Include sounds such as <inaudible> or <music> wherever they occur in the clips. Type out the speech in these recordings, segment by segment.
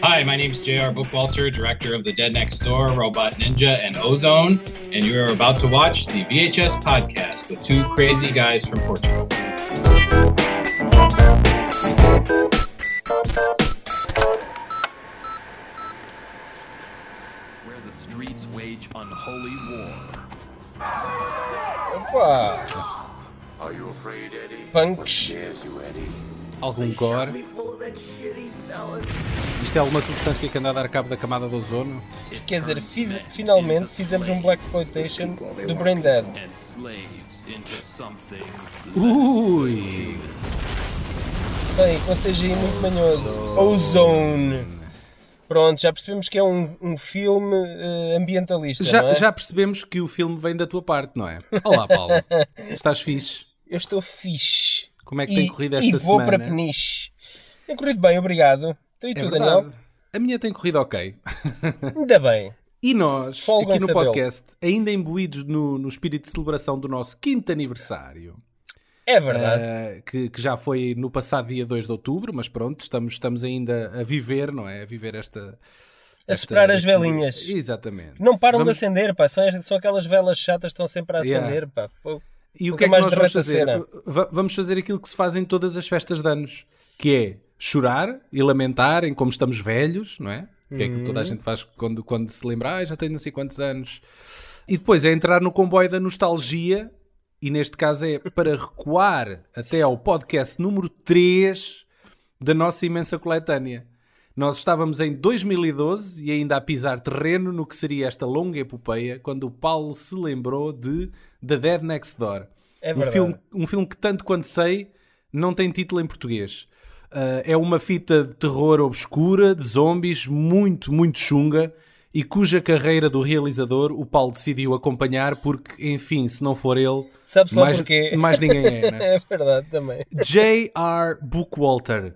Hi, my name is J.R. Bookwalter, director of The Dead Next Door, Robot Ninja, and Ozone, and you are about to watch the VHS podcast with two crazy guys from Portugal. Where the streets wage unholy war. Opa! Are you afraid, Eddie? Punks. Scares you, Eddie? Algum gore? Isto é alguma substância que anda a dar cabo da camada de ozono? Quer dizer, fiz- finalmente fizemos um Black Exploitation do Brain Dead. Ui! Bem, com CGI muito manhoso. Ozone. Pronto, já percebemos que é um, um filme eh, ambientalista, não Já, é? já percebemos que o filme vem da tua parte, não é? Olá, Paulo. <laughs> Estás fixe? Eu estou fixe. Como é que e, tem corrido esta e vou semana? para Peniche. Tem corrido bem, obrigado. Então, e É tu, verdade. Daniel? A minha tem corrido ok. Ainda bem. E nós, Folgam aqui no podcast, ainda imbuídos no, no espírito de celebração do nosso quinto aniversário, É verdade. eh, que, que já foi no passado dia 2 de outubro, mas pronto, estamos, estamos ainda a viver, não é? A viver esta. a esta- superar as este- velinhas. Exatamente. Não param Vamos- de acender, pá. São, são aquelas velas chatas que estão sempre a Yeah. acender, pá. Fogo. E o que é que mais nós vamos fazer? Vamos fazer aquilo que se faz em todas as festas de anos, que é chorar e lamentar em como estamos velhos, não é? Que é aquilo que toda a Uhum. gente faz quando, quando se lembra, ah, já tenho não sei quantos anos. E depois é entrar no comboio da nostalgia, e neste caso é para recuar até ao podcast número 3 da nossa imensa coletânea. Nós estávamos em 2012 e ainda a pisar terreno no que seria esta longa epopeia, quando o Paulo se lembrou de The Dead Next Door. É um, filme, um filme que, tanto quanto sei, não tem título em português. Ah, é uma fita de terror obscura, de zombies, muito, muito chunga, e cuja carreira do realizador o Paulo decidiu acompanhar porque, enfim, se não for ele, mais, mais ninguém é, né? <laughs> É verdade também. J.R. Bookwalter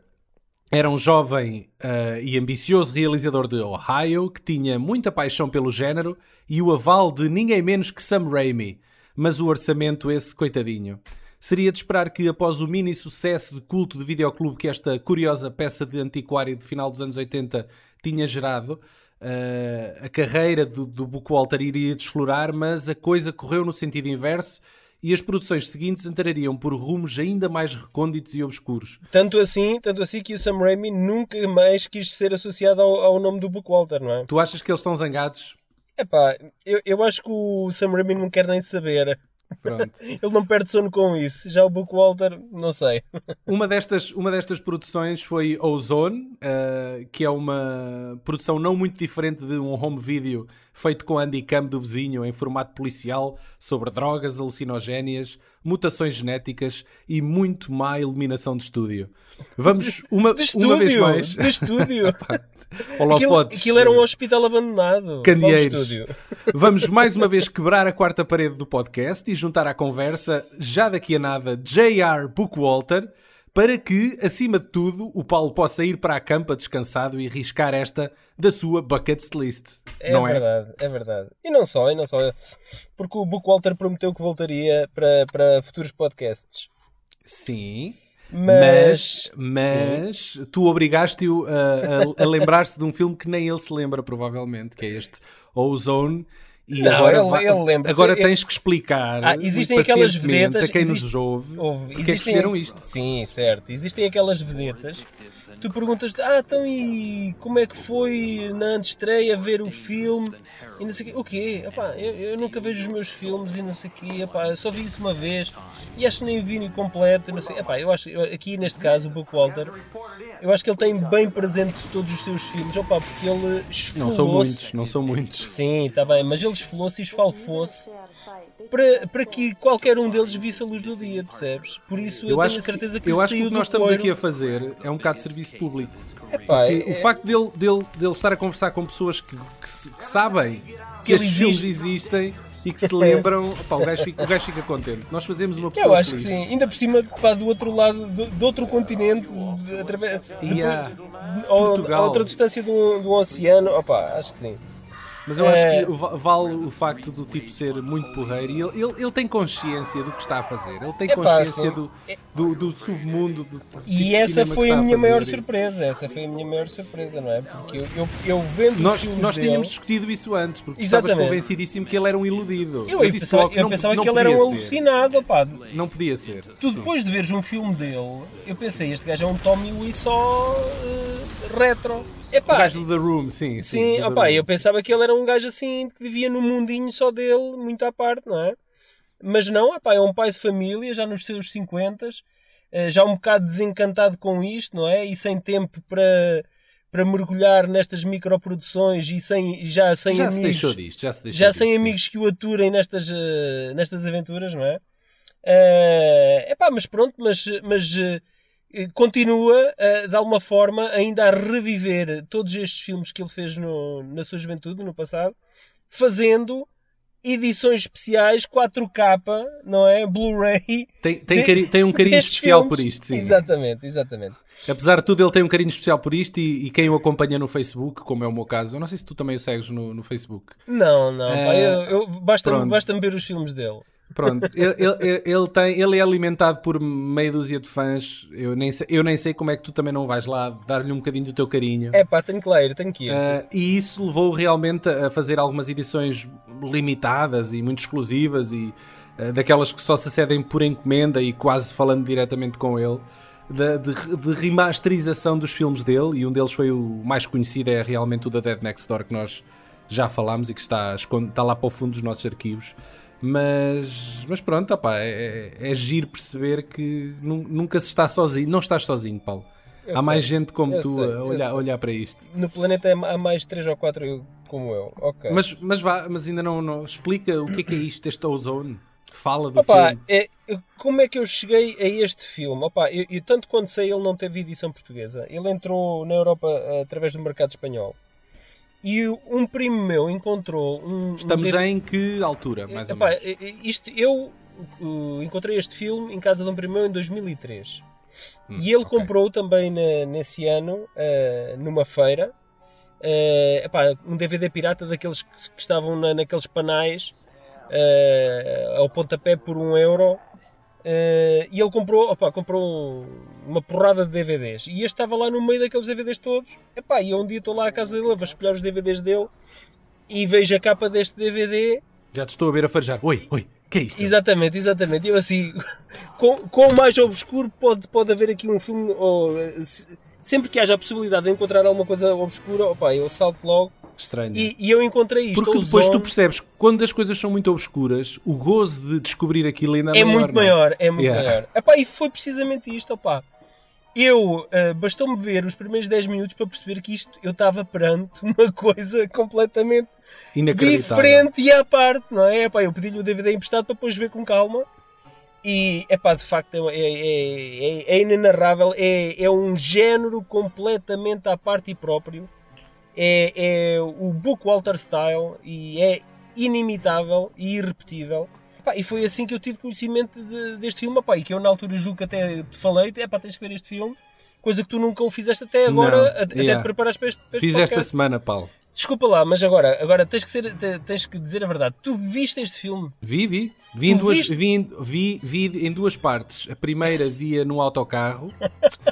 era um jovem ah, e ambicioso realizador de Ohio que tinha muita paixão pelo género e o aval de ninguém menos que Sam Raimi, mas o orçamento esse coitadinho. Seria de esperar que após o mini sucesso de culto de videoclube que esta curiosa peça de antiquário de final dos anos 80 tinha gerado, ah, a carreira do, do Bookwalter iria desflorar, mas a coisa correu no sentido inverso e as produções seguintes entrariam por rumos ainda mais recônditos e obscuros. Tanto assim, tanto assim que o Sam Raimi nunca mais quis ser associado ao, ao nome do Bookwalter, não é? Tu achas que eles estão zangados? Epá, eu, eu acho que o Sam Raimi não quer nem saber. Pronto. <laughs> Ele não perde sono com isso. Já o Bookwalter, não sei. Uma destas, uma destas produções foi Ozone, eh, que é uma produção não muito diferente de um home video feito com a Handycam do vizinho em formato policial sobre drogas alucinogénias, mutações genéticas e muito má iluminação de estúdio. Vamos uma, De uma vez estúdio! mais. De estúdio! <laughs> Aquilo, aquilo era um hospital abandonado. Candeeiros. Estúdio? <laughs> Vamos mais uma vez quebrar a quarta parede do podcast e juntar à conversa, já daqui a nada, J.R. Bookwalter, para que, acima de tudo, o Paulo possa ir para a campa descansado e riscar esta da sua bucket list. É não é? verdade, é verdade. E não só, e não só. Porque o Bookwalter prometeu que voltaria para, para futuros podcasts. Sim. Mas. Mas, mas tu obrigaste-o a, a- a lembrar-se de um filme que nem ele se lembra, provavelmente, que é este Ozone. E Não, agora, ele- ele agora Ele- tens que explicar Ah, existem aquelas vedetas. a quem existe- nos ouve, ouve, é que escolheram isto. Sim, certo. Existem aquelas vedetas. Tu perguntas, ah, então e como é que foi na antestreia ver o filme? E não sei o quê. O quê? Epá, eu, eu nunca vejo os meus filmes e não sei o quê. Epá, eu só vi isso uma vez e acho que nem vi completo. Não sei. Epá, eu acho, aqui neste caso, o Bookwalter, eu acho que ele tem bem presente todos os seus filmes. Opa, porque ele esfolou Não são muitos, não são muitos. Sim, está bem, mas ele esfolou-se e esfalfou-se para, para que qualquer um deles visse a luz do dia, percebes? Por isso eu, tenho a certeza que, eu ele acho que o que nós estamos couro. aqui a fazer é um bocado de serviço público. Epá, é- o facto dele, dele, dele estar a conversar com pessoas que, que que sabem que, Que estes filmes existe. existem e que se lembram, <laughs> opá, o, gajo fica, o gajo fica contente. Nós fazemos uma pessoa Eu acho que feliz. sim, ainda por cima pá, do outro lado, do, do outro continente, de, através, Yeah. ou- Portugal. a outra distância do, do oceano, opá, acho que sim. Mas eu acho É. que va- vale o facto do tipo ser muito porreiro e ele, ele, ele tem consciência do que está a fazer. Ele tem Epá, consciência do, do, do submundo. Do, tipo E de essa foi a minha fazer. maior surpresa. Essa foi a minha maior surpresa, não é? Porque eu, eu, eu vendo Nós, nós dele, tínhamos discutido isso antes, porque tu estavas Exatamente. convencidíssimo que ele era um iludido. Eu, eu disse pensava, logo eu não- pensava não que ele era um alucinado, pá. Não podia ser. Tu Sim. depois de veres um filme dele, eu pensei, este gajo é um Tommy Lee só eh, retro. O Epá, gajo do The Room, sim. sim, opá, Room. eu pensava que ele era um gajo assim que vivia num mundinho só dele, muito à parte, não é? Mas não, epá, é um pai de família, já nos seus 50, eh, já um bocado desencantado com isto, não é? E sem tempo para, para mergulhar nestas microproduções e sem, já sem já se amigos. deixou disto, já se já disto, sem sim. amigos que o aturem nestas, eh, nestas aventuras, não é? É epá, mas pronto, mas, mas eh, continua de alguma forma ainda a reviver todos estes filmes que ele fez no, na sua juventude, no passado, fazendo edições especiais 4K, não é? Blu-ray. Tem, tem, cari- tem um carinho especial filmes. por isto, sim. Exatamente, exatamente. Apesar de tudo, ele tem um carinho especial por isto e, e quem o acompanha no Facebook, como é o meu caso, eu não sei se tu também o segues no, no Facebook. Não, não, eu- basta-me basta ver os filmes dele. Pronto, ele, ele, ele tem, ele é alimentado por meia dúzia de fãs. Eu nem, sei, eu nem sei como é que tu também não vais lá dar-lhe um bocadinho do teu carinho. É pá, tenho que ler, tenho que ir. Uh, e isso levou realmente a fazer algumas edições limitadas e muito exclusivas e uh, daquelas que só se acedem por encomenda e quase falando diretamente com ele. De, de- de remasterização dos filmes dele, e um deles foi o mais conhecido, é realmente o da Dead Next Door, que nós já falámos e que está, está lá para o fundo dos nossos arquivos. Mas, mas pronto, opá, é, é, é giro perceber que nu- nunca se está sozinho. Não estás sozinho, Paulo. Eu Há mais sei, gente como tu sei, a olhar, olhar para isto. No planeta há mais 3 ou 4 como eu. Ok. Mas, mas, vá, mas ainda não, não- explica o que é que é isto, este ozone. Fala do Opa, filme. é- como é que eu cheguei a este filme? Opa, eu, eu tanto quanto sei, ele não teve edição portuguesa. Ele entrou na Europa eh, através do mercado espanhol. E um primo meu encontrou um. Estamos um em que altura, mais ou Epá, menos? eh, eh, isto, eu uh, encontrei este filme em casa de um primo meu em 2003. e ele ok. comprou também na- nesse ano, eh, numa feira, eh, epá, um DVD pirata daqueles que, que estavam na- naqueles panais eh, ao pontapé por um euro. Eh, e ele comprou, opá, comprou uma porrada de DVDs. E este estava lá no meio daqueles DVDs todos. Epá, e um dia estou lá à casa dele, a vasculhar os DVDs dele e vejo a capa deste DVD Já te estou a ver a farejar. Oi, oi, que é isto? Exatamente, exatamente. Eu assim, <laughs> com, com mais obscuro pode, pode haver aqui um filme. Ou, eh, se- sempre que haja a possibilidade de encontrar alguma coisa obscura, opa, eu salto logo. Estranho. E, e eu encontrei isto. Porque depois tu Zone percebes que quando as coisas são muito obscuras, o gozo de descobrir aquilo ainda é maior, muito não é? maior, é muito Yeah. maior. Epá, e foi precisamente isto, opá. Eu, eh, bastou-me ver os primeiros 10 minutos para perceber que isto, eu estava perante <laughs> uma coisa completamente diferente e à parte, não é? Epá, eu pedi-lhe o DVD emprestado para depois ver com calma. E, epá, de facto, é, é, é, é inenarrável. É, é um género completamente à parte e próprio. É, é o Book Walter Style e é inimitável e irrepetível. Epá, e foi assim que eu tive conhecimento de- deste filme. Epá, e que eu, na altura, julgo que até te falei: epá, tens que ver este filme. Coisa que tu nunca o fizeste até agora, Não, a- até yeah. te preparares para este, para este Fiz esta podcast. semana, Paulo. Desculpa lá, mas agora, agora tens, que ser, te- tens que dizer a verdade. Tu viste este filme? Vi, vi. Vi em, duas, viste? vi, vi, vi em duas partes. A primeira via no autocarro <laughs>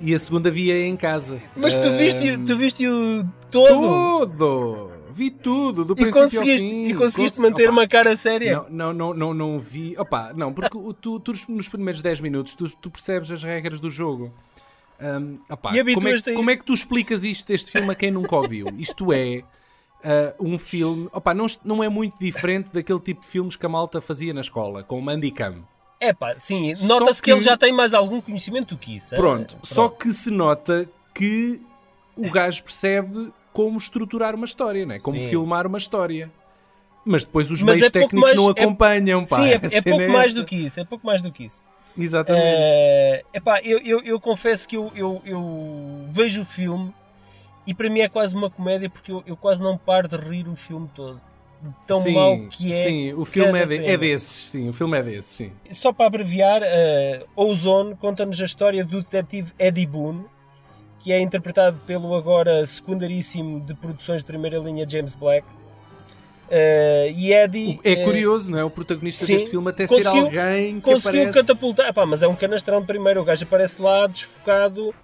e a segunda via em casa. Mas tu Ahm, viste, tu viste o todo Tudo! Vi tudo, do e conseguiste, ao fim. e conseguiste Cons- manter Opa, uma cara séria. Não, não, não, não, não vi. Opa, não, porque tu, tu nos primeiros 10 minutos tu, tu percebes as regras do jogo. Ahm, opa, E como, é, como é que tu explicas isto, este filme a quem nunca ouviu? Isto é ah, um filme. Opa, não, não é muito diferente daquele tipo de filmes que a malta fazia na escola, com o Mandicam. É pá, sim, nota-se que... que- ele já tem mais algum conhecimento do que isso. é? Pronto, só que se nota que o gajo percebe como estruturar uma história, não é? como Sim. filmar uma história. Mas depois os Mas meios é técnicos não mais- é- acompanham, pá. Sim, é, é cena pouco mais essa. do que isso, é pouco mais do que isso. Exatamente. É, epá, eu, eu, eu confesso que eu, eu, eu vejo o filme e para mim é quase uma comédia porque eu, eu quase não paro de rir o filme todo. Tão sim, mau que é. Sim, o filme é, de- é desses, sim, o filme é desses, sim. Só para abreviar, uh, Ozone conta-nos a história do detetive Eddie Boone, que é interpretado pelo agora secundaríssimo de produções de primeira linha James Black. Uh, e Eddie É eh, curioso, não é? O protagonista sim, deste filme até ser alguém que conseguiu aparece... catapultar. Epá, mas é um canastrão primeiro. O gajo aparece lá desfocado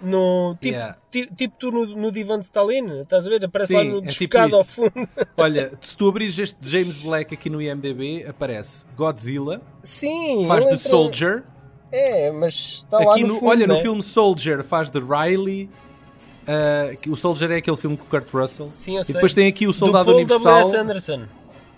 no. Tipo, Yeah. ti- tipo tu no, no divã de Stalin, estás a ver? Aparece Sim, lá no é tipo desfocado ao fundo. <laughs> Olha, se tu abrires este James Black aqui no IMDB, aparece Godzilla, Sim, faz de entra- Soldier. É, mas está lá Aqui no, no, fundo, olha, né? no filme Soldier faz de Riley. que o Soldier é aquele filme com o Kurt Russell. Sim, eu e sei. depois tem aqui o Soldado Do Paul Universal. W.S. Anderson.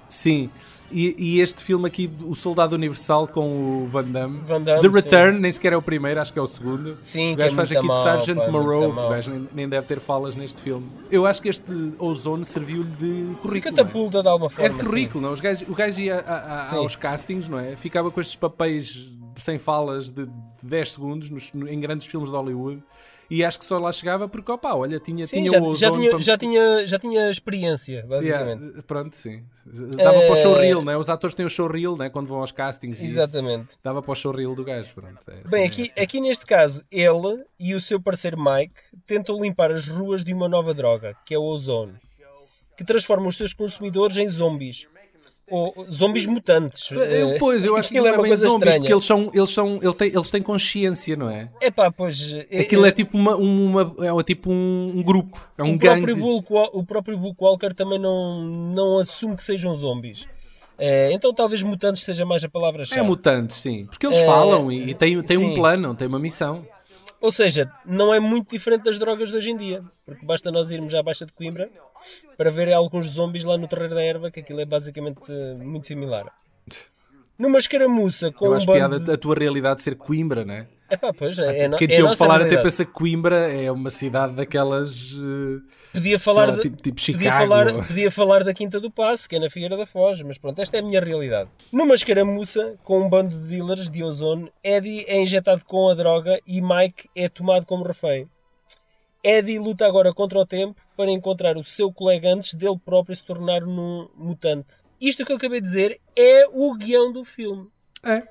Sim. E, e este filme aqui, o Soldado Universal com o Van Damme. Van Damme, The sim. Return, nem sequer é o primeiro, acho que é o segundo. Sim, o gajo é faz aqui de mau, Sergeant pá, muito Moreau. O gajo nem, nem deve ter falas neste filme. Eu acho que este Ozone serviu-lhe de currículo. é? Catapulta de alguma É forma. de sim. currículo, não? Os gajos, o gajo ia a- a- Sim. aos castings, não é? Ficava com estes papéis de- sem falas de 10 segundos nos- no- em grandes filmes de Hollywood e acho que só lá chegava porque, opá, olha, tinha, Sim, tinha já, o já, tinha, para- já, tinha, já tinha experiência, basicamente. Yeah, pronto, sim. Dava para o showreel, não é? Os atores têm o showreel, não é? Quando vão aos castings. e isso. Exatamente. Dava para o showreel do gajo, pronto. É assim, Bem, é aqui, assim. aqui neste caso, ele e o seu parceiro Mike tentam limpar as ruas de uma nova droga, que é o ozone, que transforma os seus consumidores em zombies. Ou zombies mutantes. Eu, Eh, pois, eu <laughs> acho que aquilo não é, uma bem coisa zombies, estranha. porque eles são, eles são, ele tem, eles têm consciência, não é? Epá, pois... eh, Aquilo eh, é tipo uma, uma é tipo um, um grupo, é um o, gangue. próprio Bulk, o próprio Bulk Walker também não, não assume que sejam zombies. Eh, então talvez mutantes seja mais a É palavra-chave. mutantes, sim. Porque eles É, falam e, e têm, têm um plano, têm uma missão. Ou seja, não é muito diferente das drogas de hoje em dia. Porque basta nós irmos à Baixa de Coimbra para ver alguns zombies lá no Terreiro da Erva, que aquilo é basicamente eh, muito similar. <laughs> Numa escaramuça com Eu um acho bando... piada a tua realidade ser Coimbra, não é? Epá, pois, é, é, Quem é te a ouve falar até pensa que Coimbra é uma cidade daquelas. eh, Podia falar, lá, de- tipo- tipo podia, Chicago. falar, podia falar da Quinta do Passo, que é na Figueira da Foz, mas pronto, esta é a minha realidade. Numa escaramuça, com um bando de dealers de ozone, Eddie é injetado com a droga e Mike é tomado como refém. Eddie luta agora contra o tempo para encontrar o seu colega antes dele próprio se tornar um mutante. Isto que eu acabei de dizer é o guião do filme. É.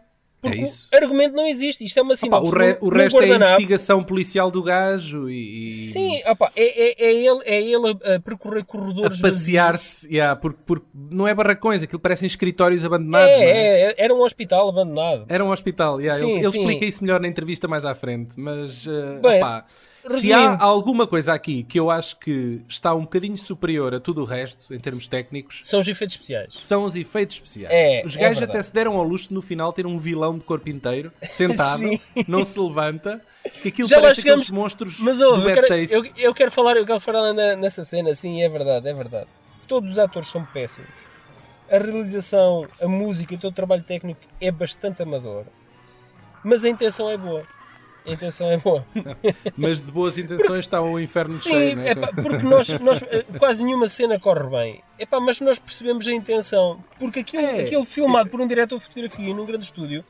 É Porque isso. o argumento não existe. Isto é uma Opa, sinopse. o, re- o resto é a investigação policial do gajo e. e Sim, opa, é, é, é ele, é ele a, a percorrer A corredores passear-se, yeah, porque, porque não é barracões, aquilo parecem escritórios abandonados. não é? É, é, era um hospital abandonado. Era um hospital, yeah, Sim, ele, ele sim. explica isso melhor na entrevista mais à frente, mas uh, Bem, opá, se resumindo- há alguma coisa aqui que eu acho que está um bocadinho superior a tudo o resto, em termos técnicos, São os efeitos especiais. são os efeitos especiais. É, os é gajos verdade. até se deram ao luxo de, no final ter um vilão de corpo inteiro, <laughs> sentado, não se levanta, que aquilo Já parece chegamos, monstros Mas do ouve, eu quero, eu, eu quero falar, eu quero falar na- nessa cena, sim, é verdade, é verdade. Todos os atores são péssimos. A realização, a música e todo o trabalho técnico é bastante amador. Mas a intenção é boa. A intenção é boa. <laughs> Mas de boas intenções está o inferno Sim, cheio, não é? epá, porque nós, nós, quase nenhuma cena corre bem. Epá, mas nós percebemos a intenção. Porque aquilo, É. aquilo filmado por um diretor de fotografia num grande estúdio,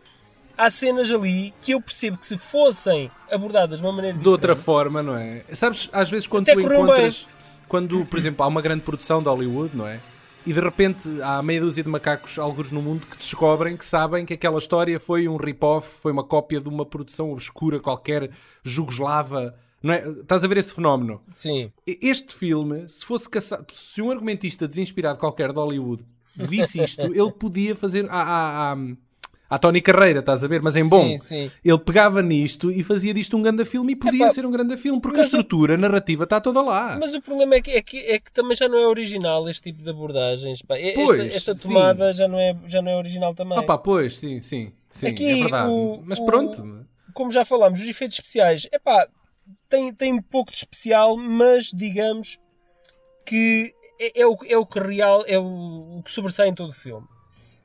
há cenas ali que eu percebo que se fossem abordadas de uma maneira de outra forma, não é? Sabes, às vezes quando Até tu encontras, quando, por exemplo, há uma grande produção de Hollywood, não é? E de repente há meia dúzia de macacos, alguns no mundo, que descobrem, que sabem que aquela história foi um rip-off, foi uma cópia de uma produção obscura qualquer, jugoslava, não é? Estás a ver esse fenómeno? Sim. Este filme, se fosse caçado, se um argumentista desinspirado qualquer de Hollywood visse isto, <laughs> ele podia fazer. Há, há, há, há Tony Carreira, estás a ver? Mas em bom. Sim, sim. Ele pegava nisto e fazia disto um grande filme e podia Epá, ser um grande filme, porque a o- estrutura a narrativa está toda lá. Mas o problema é que, é, que, é que também já não é original este tipo de abordagens. pá. Pois, esta, esta sim. tomada já não, é, já não é original também. Ah pá, pois, sim, sim. Sim, Aqui, é verdade. o- Mas o- pronto. Como já falámos, os efeitos especiais, epá, tem, tem um pouco de especial, mas digamos que é, é o, é o que real, é o, o que sobressai em todo o filme.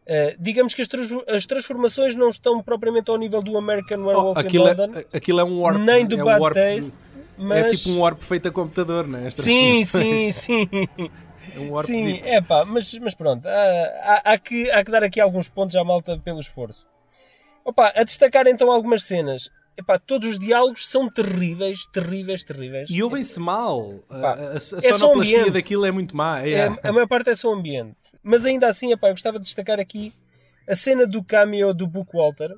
Uh, digamos que as, as transformações não estão propriamente ao nível do American Oh, Werewolf in aquilo, London, é, aquilo é um warp. nem do é um Bad warp- Taste, mas... É tipo um warp feito a computador, não é? Sim, sim, sim. <laughs> É um warp Sim, é pá, mas, mas pronto, há, há, há que, há que dar aqui alguns pontos à malta pelo esforço. Opa, a destacar então algumas cenas. Epá, todos os diálogos são terríveis, terríveis, terríveis. E ouvem-se mal. A, Pá, a, a é sonoplastia ambiente. daquilo é muito má. É, É. a maior parte é só ambiente. Mas ainda assim, epá, eu gostava de destacar aqui a cena do cameo do Book Walter,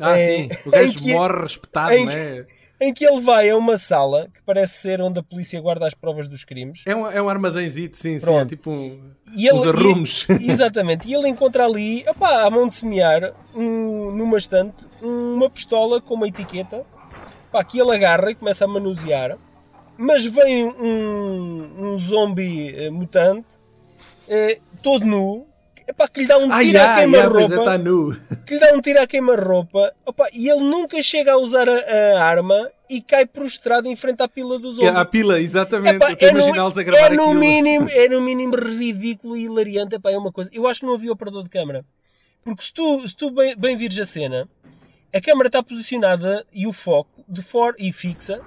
Ah, É, sim. O gajo em que- morre respetado, em não que- é? em que ele vai a uma sala que parece ser onde a polícia guarda as provas dos crimes. É um, é um armazénzito, sim, sim. É Pronto. tipo um, ele, uns arrumos. e- <laughs> exatamente. E ele encontra ali, opá, à mão de semear, um, numa estante, uma pistola com uma etiqueta. Pá, que ele agarra e começa a manusear. Mas vem um, um zombie eh, mutante, eh, todo nu, epá, que lhe dá um Ah, tiro à yeah, yeah, pois é, queima-roupa. está nu. que lhe dá um tiro à queima-roupa. E ele nunca chega a usar a, a arma e cai prostrado em frente à pila dos É, zombies. a pila, exatamente. Epá, é no- a gravar é no aquilo. mínimo <laughs> É no mínimo ridículo e hilariante. Epá, é uma coisa. Eu acho que não havia operador de câmara. Porque se tu, se tu bem, bem vires a cena, a câmara está posicionada e o foco de for, e fixa.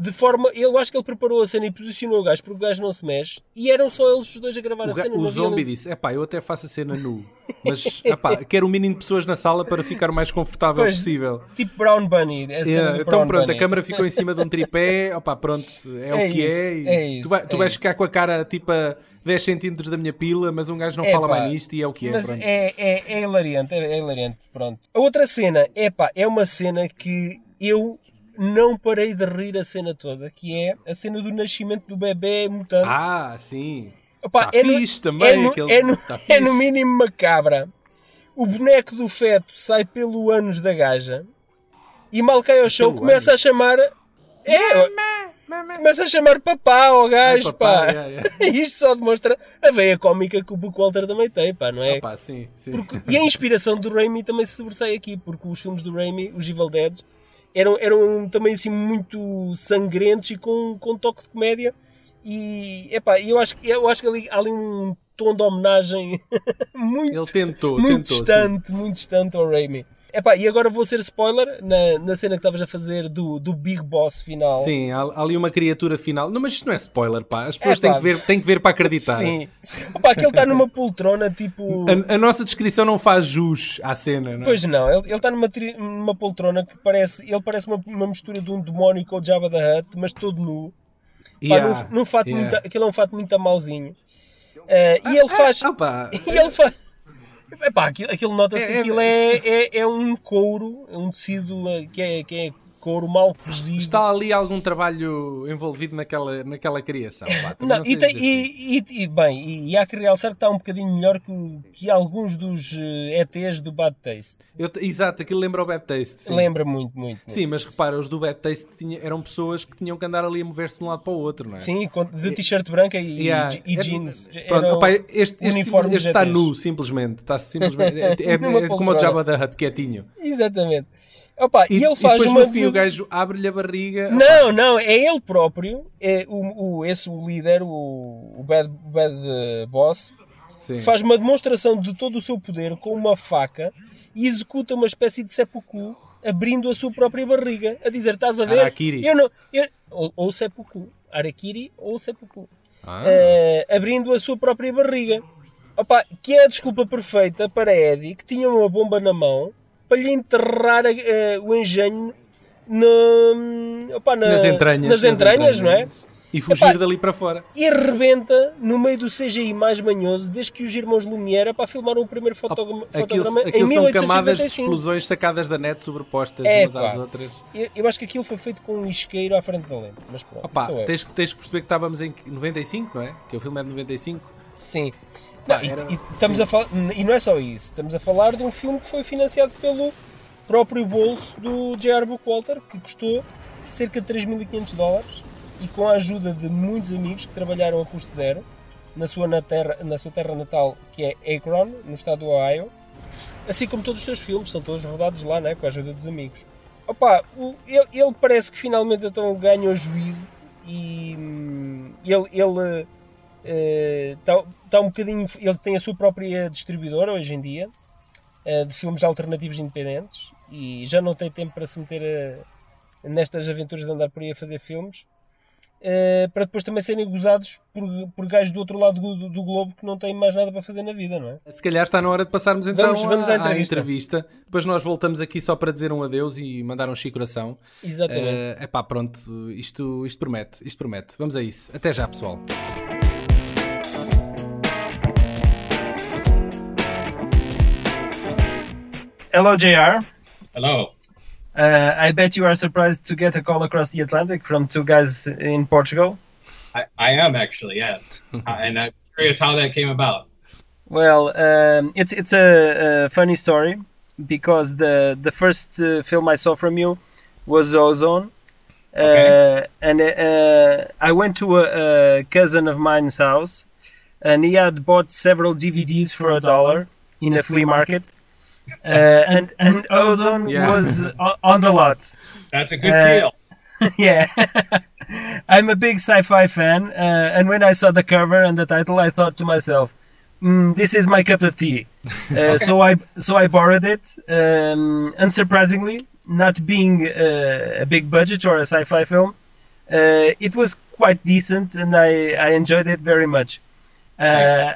De forma, eu acho que ele preparou a cena e posicionou o gajo porque o gajo não se mexe e eram só eles os dois a gravar O, a cena. o zombie disse: Epá, eu até faço a cena nu, <laughs> mas epá, quero o mínimo de pessoas na sala para ficar o mais confortável Pois, possível. Tipo Brown Bunny. Yeah, do então Brown pronto, Bunny. a câmara ficou em cima de um tripé, <laughs> opá, pronto, é, É o que isso, é. e é isso, tu, vai- tu é vais isso. ficar com a cara tipo a 10 centímetros da minha pila, mas um gajo não É, fala pá, mais nisto e é o que é. Mas pronto. é, é, é hilariante, é, é hilariante, pronto. A outra cena, é pá, é uma cena que eu não parei de rir a cena toda, que é a cena do nascimento do bebê mutante. Ah, sim. Opá, tá é no- fixe também, É no, aquele- é no- tá é no mínimo macabra. O boneco do feto sai pelo ânus da gaja e mal cai ao chão Pelo começa a chamar... É, começa a chamar papá ao gajo, É papá, pá. yeah, yeah. <laughs> Isto só demonstra a veia cómica que o Book Walter também tem, pá, não é? Opá, sim, sim. Porque- e a inspiração do Raimi também se sobressai aqui, porque os filmes do Raimi, os Evil Dead, eram, eram também assim muito sangrentos e com, com um toque de comédia. E epá, eu acho, que- eu acho que ali, há ali um tom de homenagem <laughs> muito, Ele tentou, muito tentou. sim. distante, muito distante ao Raimi. Epá, e agora vou ser spoiler na, na cena que estavas a fazer do, do Big Boss final. Sim, há, há ali uma criatura final. Não, mas isto não é spoiler, pá. As pessoas É, têm, pá. que ver, têm que ver para acreditar. Sim. Epá, aquele está numa poltrona tipo. A, a nossa descrição não faz jus à cena, não é? Pois não, ele, está numa, tri- numa poltrona que parece. Ele parece uma, uma mistura de um demónio com o Jabba da Hutt, mas todo nu. Pá, Yeah, num, num fato yeah. muito, aquele é um fato muito amauzinho. Eh, e ele faz. Ah, pá. <laughs> E ele faz. Epá, aquilo, aquilo nota-se que É- é- aquilo é, é, é um couro, é um tecido eh, que é, que é couro mal cozido. Está ali algum trabalho envolvido naquela, naquela criação. Pá, Não, não e, tem- assim. e- e- e, bem, e, e há que realçar que está um bocadinho melhor que, que alguns dos eh, ETs do Bad Taste. Eu exato, aquilo lembra o Bad Taste. Sim. Lembra muito, muito. muito. Sim, mas repara, os do Bad Taste tinha- eram pessoas que tinham que andar ali a mover-se de um lado para o outro, não é? Sim, de t-shirt branca e, Yeah. e É- jeans. Pronto, Era opá, o este, este, este está nu, simplesmente. Está simplesmente. <laughs> É, é- é como o. Jabba da Hutt, quietinho. Exatamente. Opa, e, E, ele faz e depois uma. no fim o gajo abre-lhe a barriga. Não, não, é ele próprio, é o, o, esse o líder, o, o Bad, bad eh, Boss, Sim. faz uma demonstração de todo o seu poder com uma faca e executa uma espécie de seppuku abrindo a sua própria barriga, a dizer: Estás a ver? Harakiri. Eu não, eu, ou, ou seppuku, Arakiri ou seppuku. Ah. eh, abrindo a sua própria barriga. Opa, que é a desculpa perfeita para Eddie, que tinha uma bomba na mão, para lhe enterrar eh, o engenho na, opa, na- nas entranhas. nas entranhas, não é? E fugir Epá, dali para fora. E rebenta no meio do CGI mais manhoso desde que os irmãos Lumière para filmaram o primeiro fotograma, Aquilo, fotograma em aquilo são camadas de 1855. explosões sacadas da net sobrepostas É, umas às pá. outras. Eu, eu acho que aquilo foi feito com um isqueiro à frente da lente, mas pronto, Opa, eu. tens, tens que perceber que estávamos em 95, não é? Que o filme é de 95. Sim. Não, e- era- e, estamos sim. a falar, e não é só isso, estamos a falar de um filme que foi financiado pelo próprio bolso do J.R. Bookwalter, que custou cerca de 3.500 dólares e com a ajuda de muitos amigos que trabalharam a custo zero na sua, na terra, na sua terra natal, que é Akron, no estado do Ohio, assim como todos os seus filmes, são todos rodados lá, né, com a ajuda dos amigos. Opa, ele, ele parece que finalmente então ganha o juízo e hum, ele, ele está tá um bocadinho. Ele tem a sua própria distribuidora hoje em dia eh, de filmes alternativos independentes e já não tem tempo para se meter eh, nestas aventuras de andar por aí a fazer filmes. eh, para depois também serem gozados por, por gajos do outro lado do, do globo que não têm mais nada para fazer na vida, não é? Se calhar está na hora de passarmos então Vamos- vamos à à, entrevista. entrevista. Depois nós voltamos aqui só para dizer um adeus e mandar um chico coração. Exatamente. É pá, pronto, isto, isto promete, isto promete. Vamos a isso. Até já, pessoal. Hello, JR. Hello. Uh, I bet you are surprised to get a call across the Atlantic from two guys in Portugal. I, I am actually, yes. Uh, <laughs> and I'm curious how that came about. Well, um, it's it's a, a funny story because the the first uh, film I saw from you was Ozone, uh, Okay. and uh, I went to a, a cousin of mine's house, and he had bought several DVDs for a dollar in a flea market, uh, and and Ozone Yeah. was on the lot. That's a good Uh, deal. <laughs> yeah. <laughs> I'm a big sci-fi fan, uh, and when I saw the cover and the title, I thought to myself, mm, "This is my cup of tea." <laughs> Uh, So I so I borrowed it. Um, unsurprisingly, not being uh, a big budget or a sci-fi film, uh, it was quite decent, and I I enjoyed it very much. Uh,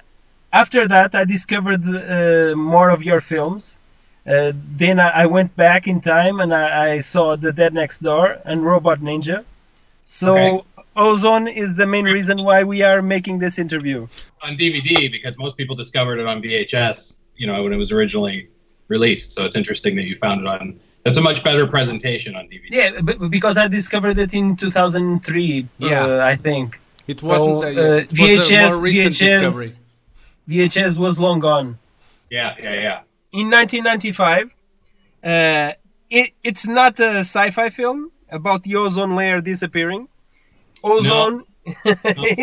after that, I discovered uh, more of your films. Uh, then I, I went back in time and I, I saw The Dead Next Door and Robot Ninja. So Okay. Ozone is the main reason why we are making this interview. on DVD because most people discovered it on VHS, you know, when it was originally released. So it's interesting that you found it on. That's a much better presentation on DVD. Yeah, b- because I discovered it in 2003, Yeah. uh, I think. It wasn't. a, uh, it was a VHS, more recent discovery. VHS, VHS was long gone. Yeah, yeah, yeah. In 1995. Uh, it, it's not a sci-fi film about the ozone layer disappearing. Ozone <laughs>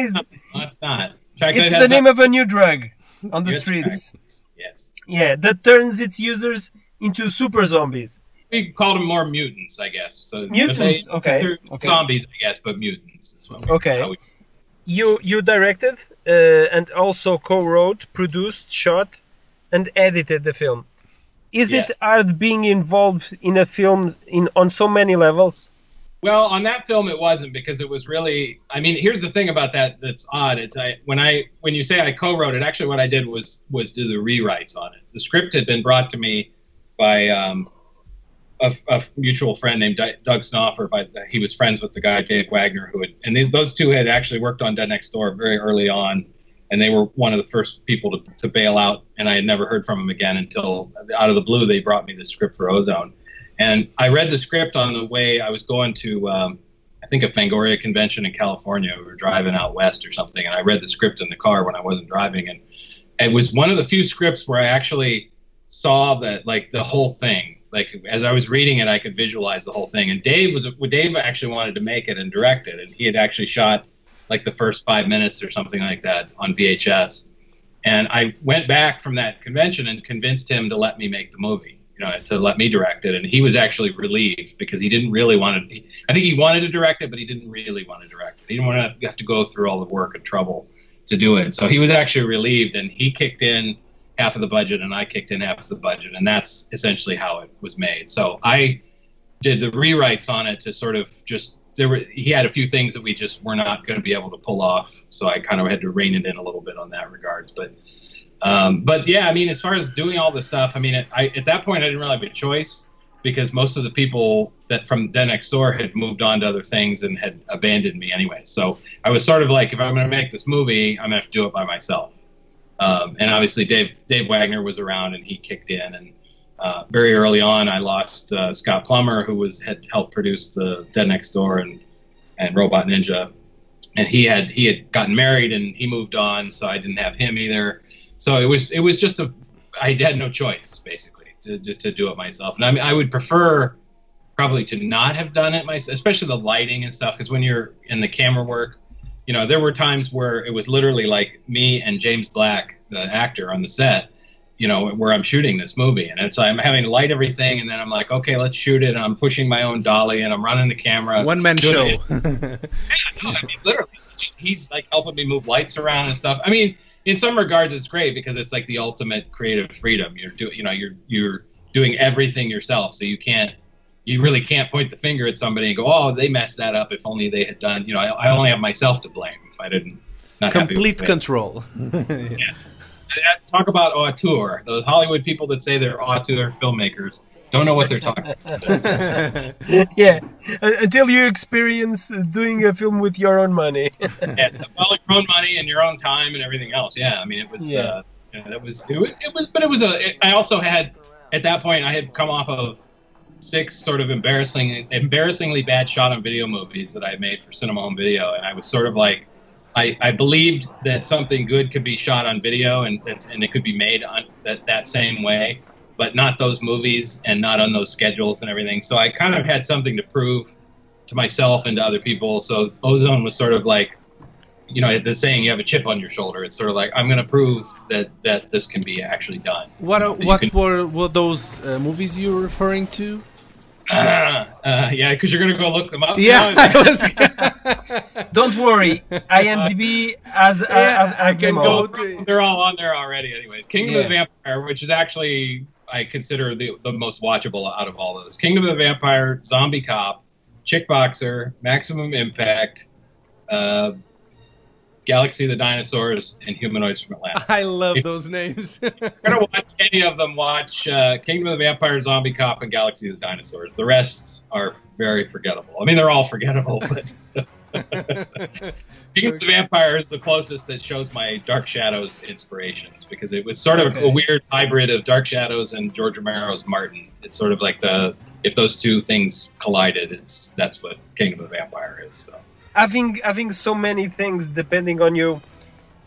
is No, it's not. It's the name not- of a new drug on the streets. Yes. Yeah, that turns its users into super zombies. We called them more mutants, I guess. So Mutants, they- okay, okay. Zombies, I guess, but mutants. Is what we, Okay. we- You you directed uh, and also co-wrote, produced, shot, and edited the film. Is Yes. it hard being involved in a film in on so many levels? Well, on that film, it wasn't because it was really. I mean, here's the thing about that that's odd. It's I when I when you say I co-wrote it, actually, what I did was was do the rewrites on it. The script had been brought to me by um, a, a mutual friend named Doug Snoffer. By he was friends with the guy Dave Wagner, who had and these, those two had actually worked on Dead Next Door very early on, and they were one of the first people to, to bail out. And I had never heard from them again until out of the blue they brought me the script for Ozone. And I read the script on the way I was going to, um, I think, a Fangoria convention in California. We were driving out west or something, and I read the script in the car when I wasn't driving. And it was one of the few scripts where I actually saw that, like, the whole thing. Like, as I was reading it, I could visualize the whole thing. And Dave was, Dave actually wanted to make it and direct it. And he had actually shot, like, the first five minutes or something like that on VHS. And I went back from that convention and convinced him to let me make the movie, you know, to let me direct it. And he was actually relieved because he didn't really want to. I think he wanted to direct it, but he didn't really want to direct it. He didn't want to have to go through all the work and trouble to do it. So he was actually relieved, and he kicked in half of the budget, and I kicked in half of the budget, and that's essentially how it was made. So I did the rewrites on it to sort of just there were he had a few things that we just were not going to be able to pull off so i kind of had to rein it in a little bit on that regards but um, but yeah i mean as far as doing all the stuff i mean I, at that point i didn't really have a choice because most of the people that from Dead Next Door had moved on to other things and had abandoned me anyway. So i was sort of like if i'm going to make this movie i'm going to have to do it by myself. Um, and obviously dave dave wagner was around and he kicked in and uh, very early on, I lost uh, Scott Plummer, who was had helped produce the Dead Next Door and and Robot Ninja, and he had he had gotten married and he moved on, so I didn't have him either. So it was it was just a I had no choice basically to to, to do it myself, and I mean I would prefer probably to not have done it myself, especially the lighting and stuff, because when you're in the camera work, you know there were times where it was literally like me and James Black, the actor on the set you know, where I'm shooting this movie. And it's I'm having to light everything, and then I'm like, okay, let's shoot it. And I'm pushing my own dolly, and I'm running the camera. One man show. it. <laughs> No, I mean, literally, just, he's like helping me move lights around and stuff. I mean, in some regards, it's great because it's like the ultimate creative freedom. You're doing, you know, you're you're doing everything yourself, so you can't. You really can't point the finger at somebody and go, "Oh, they messed that up. If only they had done." You know, I, I only have myself to blame if I didn't. Not Complete control. <laughs> talk about auteur. Those Hollywood people that say they're auteur filmmakers don't know what they're talking about. <laughs> yeah, uh, until you experience doing a film with your own money. <laughs> yeah, well, your own money and your own time and everything else. Yeah, I mean, it was. Yeah. Uh, yeah, that was it, was. it was, but it was a. It, I also had at that point I had come off of six sort of embarrassing, embarrassingly bad shot on video movies that I made for Cinema Home Video, and I was sort of like, I, I believed that something good could be shot on video and and it could be made on that that same way, but not those movies and not on those schedules and everything. So I kind of had something to prove to myself and to other people. So Ozone was sort of like, you know, the saying you have a chip on your shoulder. It's sort of like I'm going to prove that that this can be actually done. What are, what can- were were those uh, movies you were referring to? Uh, yeah, because you're going to go look them up. Yeah, now. I <laughs> was, <laughs> Don't worry, <laughs> IMDb has, Yeah, has, I can go to. They're all on there already, anyways. Kingdom of the Vampire, which is actually I consider the the most watchable out of all of those. Kingdom of the Vampire, Zombie Cop, Chick Boxer, Maximum Impact, uh, Galaxy of the Dinosaurs, and Humanoids from Atlantis. I love those names. If <laughs> you're gonna watch any of them, watch uh, Kingdom of the Vampire, Zombie Cop, and Galaxy of the Dinosaurs. The rest are very forgettable. I mean, they're all forgettable, <laughs> but Kingdom of the Vampire is the closest that shows my Dark Shadows inspirations because it was sort of a weird hybrid of Dark Shadows and George Romero's Martin. It's sort of like the if those two things collided, it's that's what Kingdom of the Vampire is. So. Having having so many things depending on you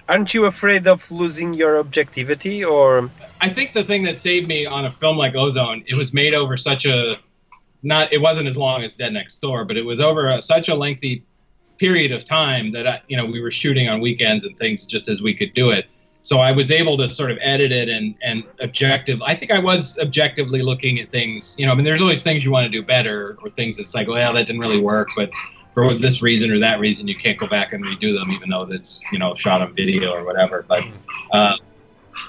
aren't you afraid of losing your objectivity or I think the thing that saved me on a film like Ozone, it was made over such a not it wasn't as long as Dead Next Door, but it was over a, such a lengthy period of time that I, you know we were shooting on weekends and things just as we could do it. So I was able to sort of edit it and and objective. I think I was objectively looking at things. You know, I mean, there's always things you want to do better or things that's like, well, that didn't really work, but for this reason or that reason, you can't go back and redo them, even though it's you know shot on video or whatever. But uh,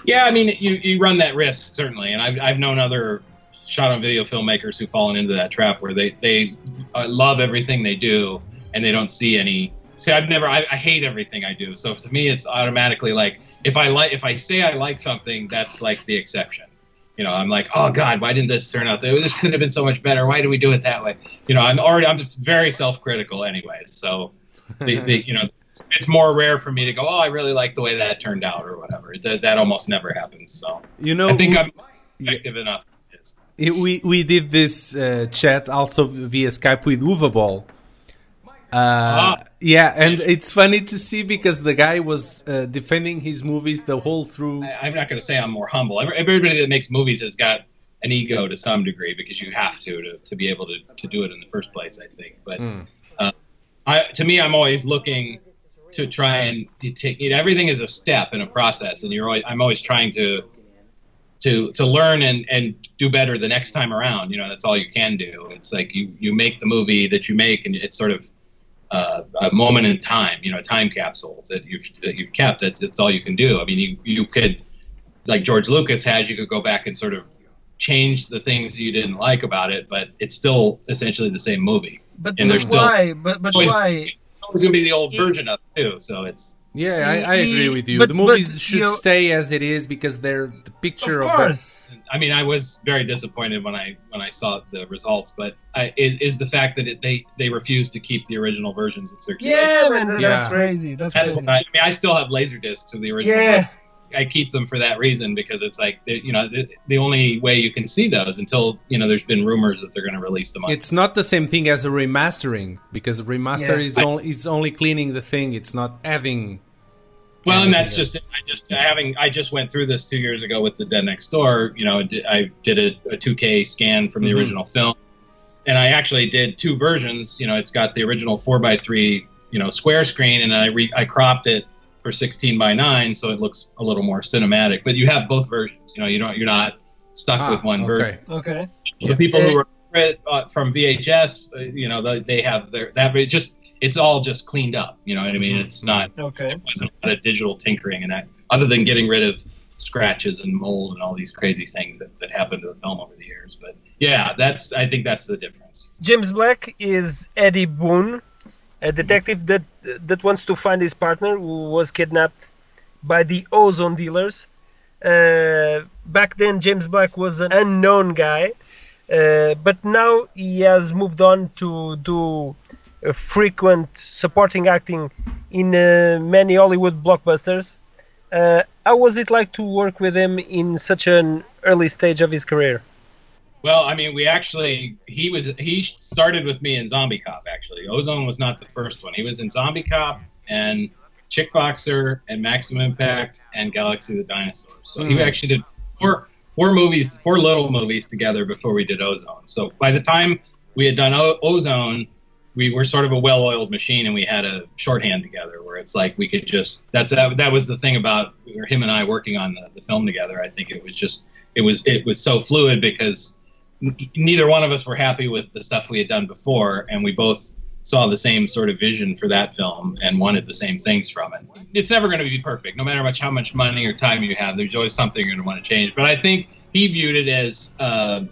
yeah, I mean, you, you run that risk certainly, and I've I've known other shot on video filmmakers who've fallen into that trap where they they uh, love everything they do and they don't see any. See, I've never I, I hate everything I do, so to me it's automatically like if I like if I say I like something, that's like the exception. You know, I'm like, oh God, why didn't this turn out? This couldn't have been so much better. Why do we do it that way? You know, I'm already I'm very self-critical anyway. So, the, the you know, it's more rare for me to go, oh, I really like the way that turned out or whatever. That, that almost never happens. So you know, I think we- I'm effective enough. Yes. We we did this uh, chat also via Skype with Uwe Boll. Uh, yeah, and it's funny to see because the guy was uh, defending his movies the whole through. I, I'm not going to say I'm more humble. Everybody that makes movies has got an ego to some degree because you have to to, to be able to, to do it in the first place. I think, but uh, I, to me, I'm always looking to try and to take you know, everything is a step in a process, and you're always I'm always trying to to to learn and and do better the next time around. You know, that's all you can do. It's like you you make the movie that you make, and it's sort of uh, a moment in time, you know, a time capsule that you've that you've kept. That's, that's all you can do. I mean, you you could, like George Lucas has, you could go back and sort of change the things you didn't like about it, but it's still essentially the same movie. but, And but there's still- why but, but always- why It's always going to be the old version of it too. So it's Yeah, I, I agree with you. But- the movies but, should you know- stay as it is because they're the picture of of, course I mean, I was very disappointed when I when I saw the results, but I, is, is the fact that it, they they refused to keep the original versions of circulation. yeah man that's Yeah. crazy that's, That's crazy. what I, I mean. I still have laser discs of the original. yeah I keep them for that reason because it's like you know the, the only way you can see those until you know there's been rumors that they're going to release them. On. It's not the same thing as a remastering because a remaster Yeah. is only it's only cleaning the thing. It's not adding. Well, and that's just I just having I just went through this two years ago with the Dead Next Door. You know, I did a, a 2K scan from the Mhm. original film, and I actually did two versions. You know, it's got the original four by three you know square screen, and I re- I cropped it for 16 by 9 so it looks a little more cinematic but you have both versions you know you don't you're not stuck Ah, with one version okay. okay the people who are uh, from VHS, uh, you know, they, they have their that it just it's all just cleaned up. You know what I mean? It's not okay it wasn't a lot of digital tinkering and that other than getting rid of scratches and mold and all these crazy things that, that happened to the film over the years. But yeah, that's I think that's the difference. James Black is Eddie Boone, a detective that that wants to find his partner who was kidnapped by the ozone dealers. Uh, back then, James Black was an unknown guy, uh, but now he has moved on to do frequent supporting acting in uh, many Hollywood blockbusters. Uh, how was it like to work with him in such an early stage of his career? Well, I mean, we actually he was he started with me in Zombie Cop. Actually, Ozone was not the first one. He was in Zombie Cop and Chick Boxer and Maximum Impact and Galaxy the Dinosaurs. So he Mhm. actually did four four movies, four little movies together before we did Ozone. So by the time we had done o- Ozone, we were sort of a well-oiled machine, and we had a shorthand together where it's like we could just that's that, that was the thing about him and I working on the, the film together. I think it was just it was it was so fluid because neither one of us were happy with the stuff we had done before, and we both saw the same sort of vision for that film and wanted the same things from it. It's never going to be perfect, no matter much how much money or time you have. There's always something you're going to want to change. But I think he viewed it as uh,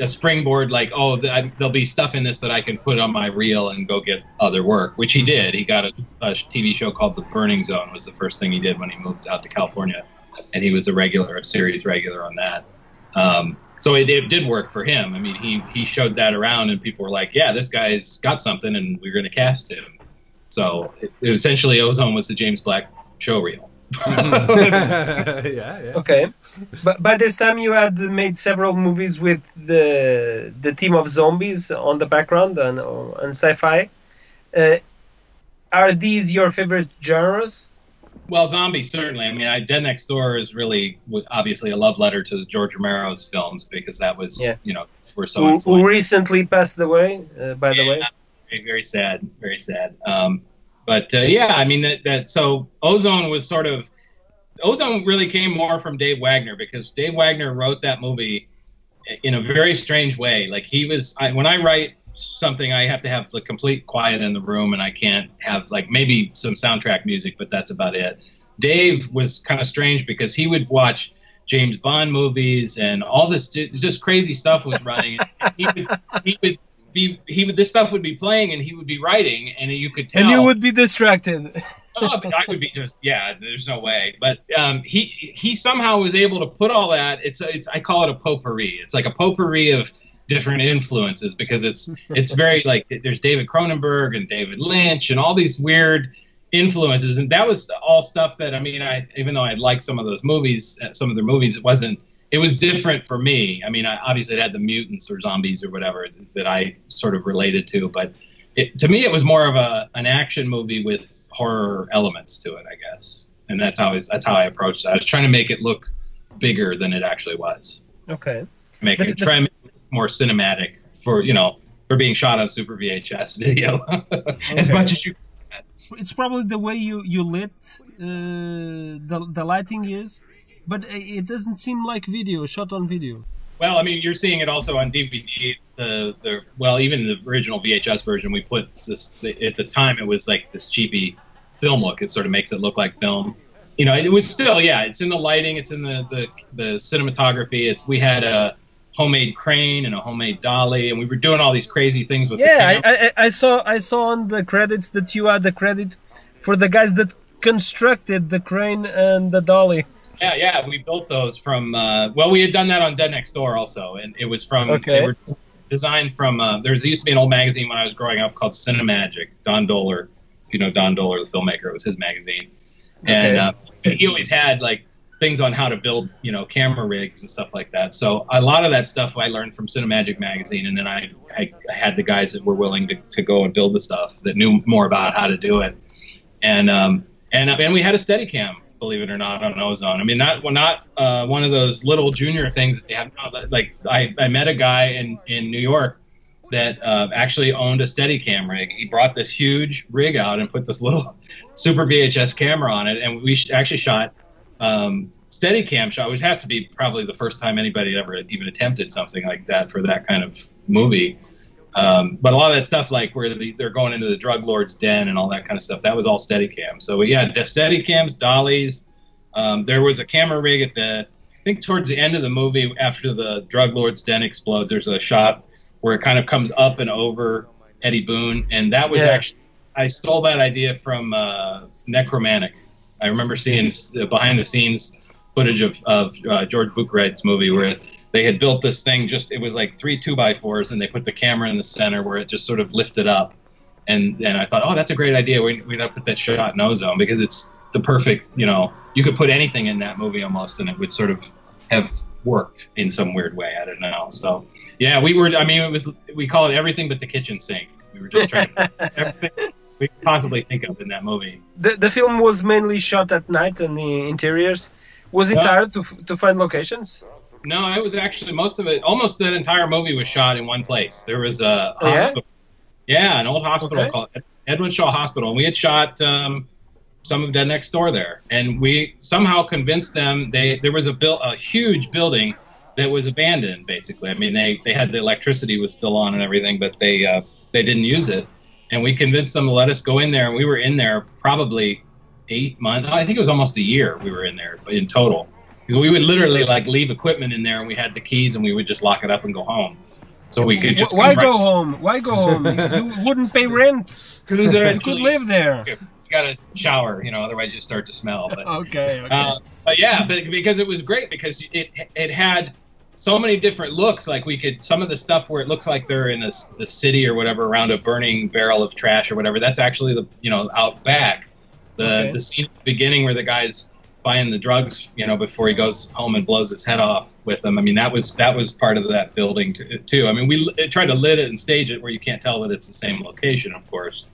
a springboard, like, oh, th- I, there'll be stuff in this that I can put on my reel and go get other work, which he did. He got a, a TV show called The Burning Zone was the first thing he did when he moved out to California, and he was a regular, a series regular on that. Um, so it, it did work for him. I mean, he he showed that around, and people were like, "Yeah, this guy's got something, and we're going to cast him." So it, it essentially, Ozone was the James Black show reel. <laughs> <laughs> yeah, yeah. Okay, but by this time you had made several movies with the the team of zombies on the background and and sci-fi. Uh, are these your favorite genres? Well, zombies certainly. I mean, I, Dead Next Door is really obviously a love letter to George Romero's films because that was, Yeah. you know, we're so who, who recently passed away, uh, by the way. very, very sad, very sad. Um, but uh, yeah, I mean that, that. So Ozone was sort of Ozone really came more from Dave Wagner because Dave Wagner wrote that movie in a very strange way. Like he was, I, when I write something, I have to have the complete quiet in the room, and I can't have like maybe some soundtrack music, but that's about it. Dave was kind of strange because he would watch James Bond movies and all this just crazy stuff was running. <laughs> he would he would be he would this stuff would be playing and he would be writing and you could tell And you would be distracted. <laughs> oh, I would be just yeah. There's no way. But um, he he somehow was able to put all that. It's, it's I call it a potpourri. It's like a potpourri of different influences because it's <laughs> it's very like there's David Cronenberg and David Lynch and all these weird influences and that was all stuff that I mean I even though I liked some of those movies uh, some of their movies it wasn't it was different for me I mean I, obviously it had the mutants or zombies or whatever that I sort of related to but it, to me it was more of a an action movie with horror elements to it I guess. And that's how I, that's how I approached it. I was trying to make it look bigger than it actually was. Okay. make it try and make it more cinematic for you know for being shot on super VHS <laughs> video. As much as you It's probably the way you you lit uh, the the lighting is, but it doesn't seem like video shot on video. well I mean you're seeing it also on DVD the the well even the original VHS version we put this at the time it was like this cheapy film look it sort of makes it look like film you know it was still yeah it's in the lighting it's in the the, the cinematography it's we had a homemade crane and a homemade dolly and we were doing all these crazy things with Yeah. I, I I saw I saw on the credits that you had the credit for the guys that constructed the crane and the dolly. Yeah, yeah, we built those from. Uh, well, we had done that on Dead Next Door also, and it was from. Okay. They were designed from. Uh, there used to be an old magazine when I was growing up called Cinemagic. Don Dohler, you know Don Dohler, the filmmaker, it was his magazine, and Okay. uh, he always had like things on how to build, you know, camera rigs and stuff like that. So a lot of that stuff I learned from Cinemagic magazine, and then I I, I had the guys that were willing to, to go and build the stuff that knew more about how to do it, and um and and we had a Steadicam believe it or not, on Ozone. I mean, not well, not uh, one of those little junior things that they have. Like I, I met a guy in in New York that uh, actually owned a Steadicam rig. He brought this huge rig out and put this little <laughs> Super VHS camera on it, and we actually shot um, Steadicam shot, which has to be probably the first time anybody ever even attempted something like that for that kind of movie. Um, but a lot of that stuff, like where the, they're going into the drug lord's den and all that kind of stuff, that was all Steadicam. So yeah, the Steadicams, dollies. Um, there was a camera rig at the, I think towards the end of the movie, after the drug lord's den explodes, there's a shot where it kind of comes up and over Eddie Boone, and that was Yeah. actually I stole that idea from uh, Nekromantik. I remember seeing the behind the scenes footage of, of uh, George Buttgereit's movie where they had built this thing just it was like three two by fours and they put the camera in the center where it just sort of lifted up and and I thought oh that's a great idea we we gotta put that shot in ozone because it's the perfect you know you could put anything in that movie almost and it would sort of have worked in some weird way. I don't know. So yeah, we were. I mean, it was we call it everything but the kitchen sink. We were just trying to everything <laughs> we could possibly think of in that movie. The, the film was mainly shot at night in the interiors. Was it Yeah. hard to, to find locations? No, it was actually most of it. Almost that entire movie was shot in one place. There was a Oh, yeah? hospital. Yeah, an old hospital Okay. called Edwin Shaw Hospital, and we had shot um, some of Dead Next Door there. And we somehow convinced them they there was a built a huge building that was abandoned. Basically, I mean they they had the electricity was still on and everything, but they uh, they didn't use it. And we convinced them to let us go in there, and we were in there probably eight months. I think it was almost a year we were in there in total. We would literally like leave equipment in there, and we had the keys, and we would just lock it up and go home. So we could just Why come right- go home? Why go home? you, you wouldn't pay rent. <laughs> Because You could live there. You got to shower, you know, otherwise you start to smell. But, Okay, okay. uh, but yeah, but because it was great because it it had so many different looks. Like we could some of the stuff where it looks like they're in a s the city or whatever around a burning barrel of trash or whatever. That's actually the you know out back. The Okay. the scene at the beginning where the guy's buying the drugs, you know, before he goes home and blows his head off with them. I mean, that was that was part of that building too. I mean, we tried to lit it and stage it where you can't tell that it's the same location, of course.